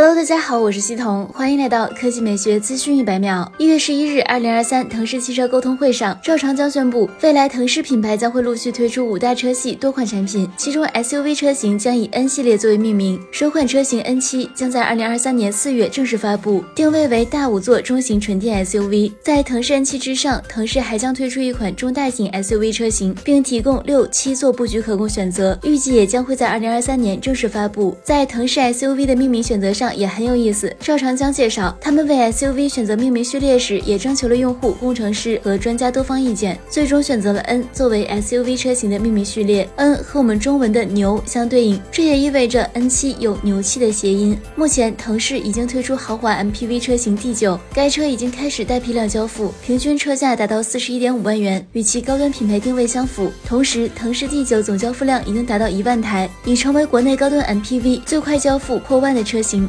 Hello，大家好，我是西彤，欢迎来到科技美学资讯一百秒。一月十一日，二零二三腾势汽车沟通会上，赵长江宣布，未来腾势品牌将会陆续推出五大车系多款产品，其中 SUV 车型将以 N 系列作为命名，首款车型 N 七将在二零二三年四月正式发布，定位为大五座中型纯电 SUV。在腾势 N 七之上，腾势还将推出一款中大型 SUV 车型，并提供六七座布局可供选择，预计也将会在二零二三年正式发布。在腾势 SUV 的命名选择上。也很有意思。赵长江介绍，他们为 SUV 选择命名序列时，也征求了用户、工程师和专家多方意见，最终选择了 N 作为 SUV 车型的命名序列。N 和我们中文的牛相对应，这也意味着 N7 有牛气的谐音。目前，腾势已经推出豪华 MPV 车型 D9，该车已经开始带批量交付，平均车价达到四十一点五万元，与其高端品牌定位相符。同时，腾势 D9 总交付量已经达到一万台，已成为国内高端 MPV 最快交付破万的车型。